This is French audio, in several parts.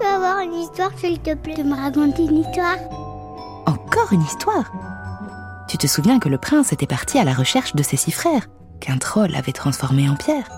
Peux avoir une histoire, s'il te plaît, de me raconter une histoire? Encore une histoire? Tu te souviens que le prince était parti à la recherche de ses six frères, qu'un troll avait transformés en pierre?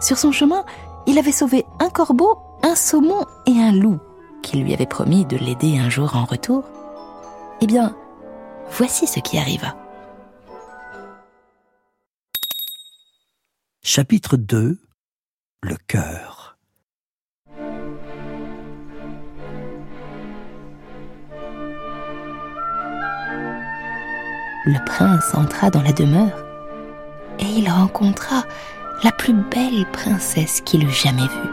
Sur son chemin, il avait sauvé un corbeau, un saumon et un loup, qui lui avaient promis de l'aider un jour en retour. Eh bien, voici ce qui arriva. Chapitre 2 Le cœur le prince entra dans la demeure et il rencontra la plus belle princesse qu'il eût jamais vue.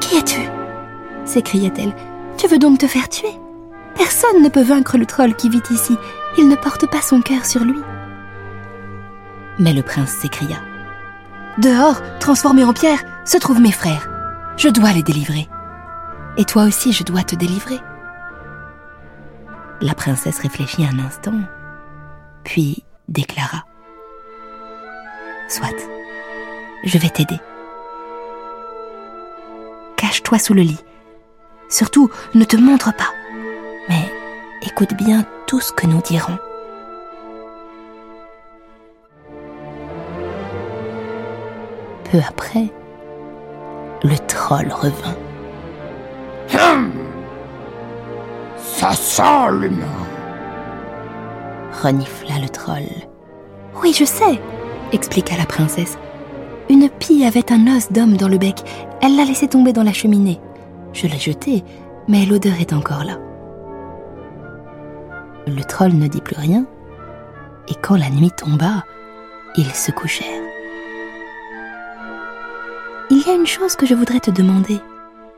Qui es-tu? s'écria-t-elle. Tu veux donc te faire tuer? Personne ne peut vaincre le troll qui vit ici. Il ne porte pas son cœur sur lui. Mais le prince s'écria. Dehors, transformé en pierre, se trouvent mes frères. Je dois les délivrer. Et toi aussi, je dois te délivrer. La princesse réfléchit un instant, puis déclara. Soit, je vais t'aider. Cache-toi sous le lit. Surtout, ne te montre pas. Mais écoute bien tout ce que nous dirons. Peu après, le troll revint. Hum ça sent l'humain renifla le troll. Oui, je sais, expliqua la princesse. Une pie avait un os d'homme dans le bec. Elle l'a laissé tomber dans la cheminée. Je l'ai jeté, mais l'odeur est encore là. Le troll ne dit plus rien, et quand la nuit tomba, ils se couchèrent. Il y a une chose que je voudrais te demander,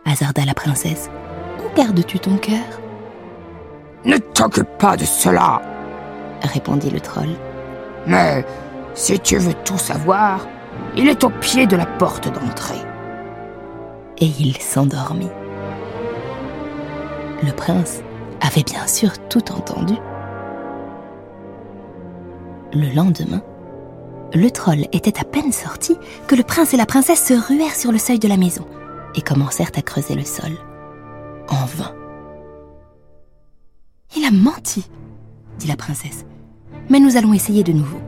hasarda la princesse. Où gardes-tu ton cœur? Ne t'occupe pas de cela, répondit le troll. Mais si tu veux tout savoir, il est au pied de la porte d'entrée. Et il s'endormit. Le prince avait bien sûr tout entendu. Le lendemain, le troll était à peine sorti que le prince et la princesse se ruèrent sur le seuil de la maison et commencèrent à creuser le sol. En vain. A menti, dit la princesse. Mais nous allons essayer de nouveau.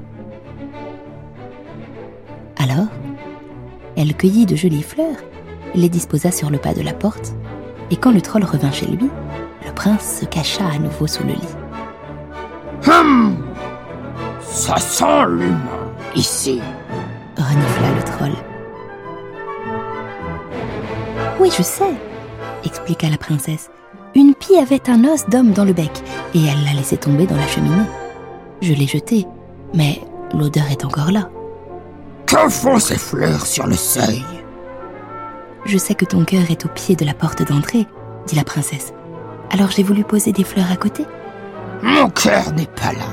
Alors, elle cueillit de jolies fleurs, les disposa sur le pas de la porte, et quand le troll revint chez lui, le prince se cacha à nouveau sous le lit. Hum Ça sent l'humain, ici renifla le troll. Oui, je sais, expliqua la princesse. Une pie avait un os d'homme dans le bec et elle l'a laissé tomber dans la cheminée. Je l'ai jeté, mais l'odeur est encore là. Que font ces fleurs sur le seuil? Je sais que ton cœur est au pied de la porte d'entrée, dit la princesse. Alors j'ai voulu poser des fleurs à côté. Mon cœur n'est pas là.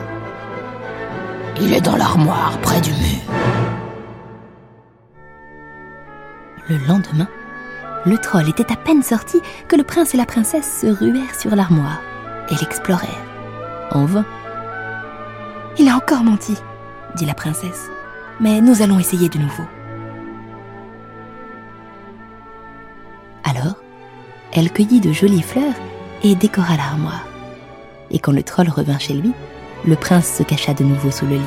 Il est dans l'armoire près du mur. Le lendemain, le troll était à peine sorti que le prince et la princesse se ruèrent sur l'armoire et l'explorèrent. En vain. Il a encore menti, dit la princesse. Mais nous allons essayer de nouveau. Alors, elle cueillit de jolies fleurs et décora l'armoire. Et quand le troll revint chez lui, le prince se cacha de nouveau sous le lit.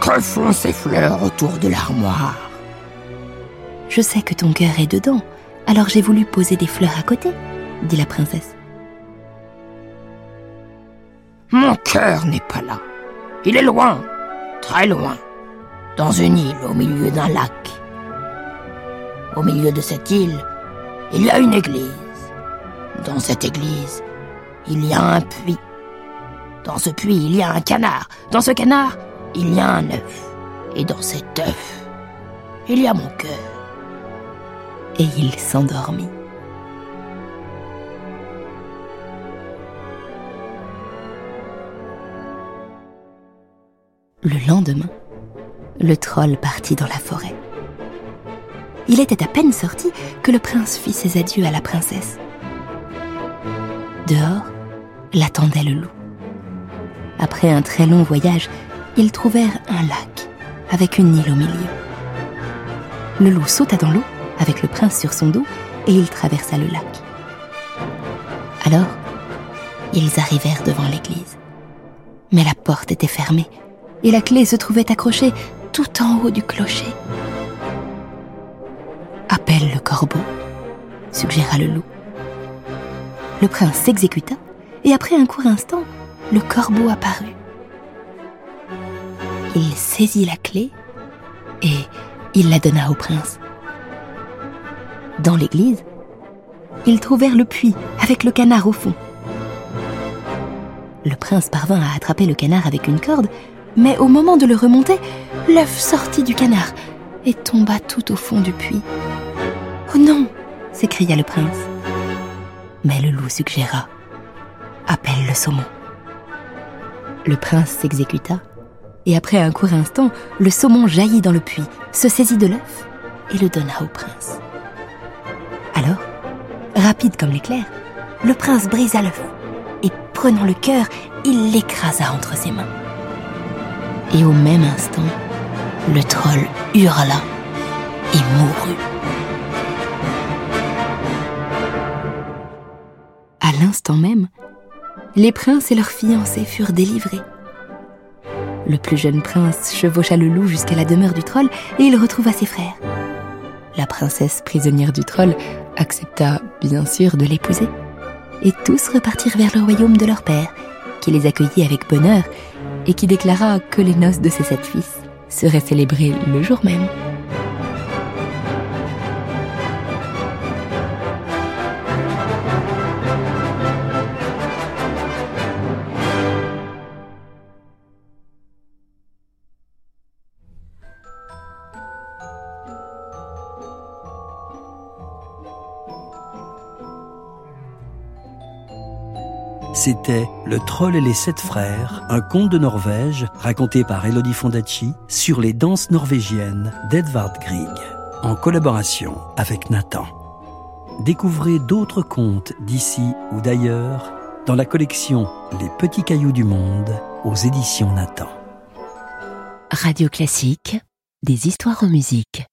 Que font ces fleurs autour de l'armoire je sais que ton cœur est dedans, alors j'ai voulu poser des fleurs à côté, dit la princesse. Mon cœur n'est pas là. Il est loin, très loin, dans une île au milieu d'un lac. Au milieu de cette île, il y a une église. Dans cette église, il y a un puits. Dans ce puits, il y a un canard. Dans ce canard, il y a un œuf. Et dans cet œuf, il y a mon cœur. Et il s'endormit. Le lendemain, le troll partit dans la forêt. Il était à peine sorti que le prince fit ses adieux à la princesse. Dehors, l'attendait le loup. Après un très long voyage, ils trouvèrent un lac avec une île au milieu. Le loup sauta dans l'eau avec le prince sur son dos et il traversa le lac. Alors, ils arrivèrent devant l'église. Mais la porte était fermée et la clé se trouvait accrochée tout en haut du clocher. Appelle le corbeau, suggéra le loup. Le prince s'exécuta et après un court instant, le corbeau apparut. Il saisit la clé et il la donna au prince. Dans l'église, ils trouvèrent le puits avec le canard au fond. Le prince parvint à attraper le canard avec une corde, mais au moment de le remonter, l'œuf sortit du canard et tomba tout au fond du puits. Oh non s'écria le prince. Mais le loup suggéra Appelle le saumon. Le prince s'exécuta, et après un court instant, le saumon jaillit dans le puits, se saisit de l'œuf et le donna au prince. Comme l'éclair, le prince brisa l'œuf, et prenant le cœur, il l'écrasa entre ses mains et au même instant, le troll hurla et mourut. À l'instant même, les princes et leurs fiancés furent délivrés. Le plus jeune prince chevaucha le loup jusqu'à la demeure du troll et il retrouva ses frères. La princesse prisonnière du troll accepta bien sûr de l'épouser. Et tous repartirent vers le royaume de leur père, qui les accueillit avec bonheur et qui déclara que les noces de ses sept fils seraient célébrées le jour même. C'était Le Troll et les Sept Frères, un conte de Norvège raconté par Elodie Fondacci sur les danses norvégiennes d'Edvard Grieg, en collaboration avec Nathan. Découvrez d'autres contes d'ici ou d'ailleurs dans la collection Les Petits Cailloux du Monde aux éditions Nathan. Radio Classique, des histoires en musique.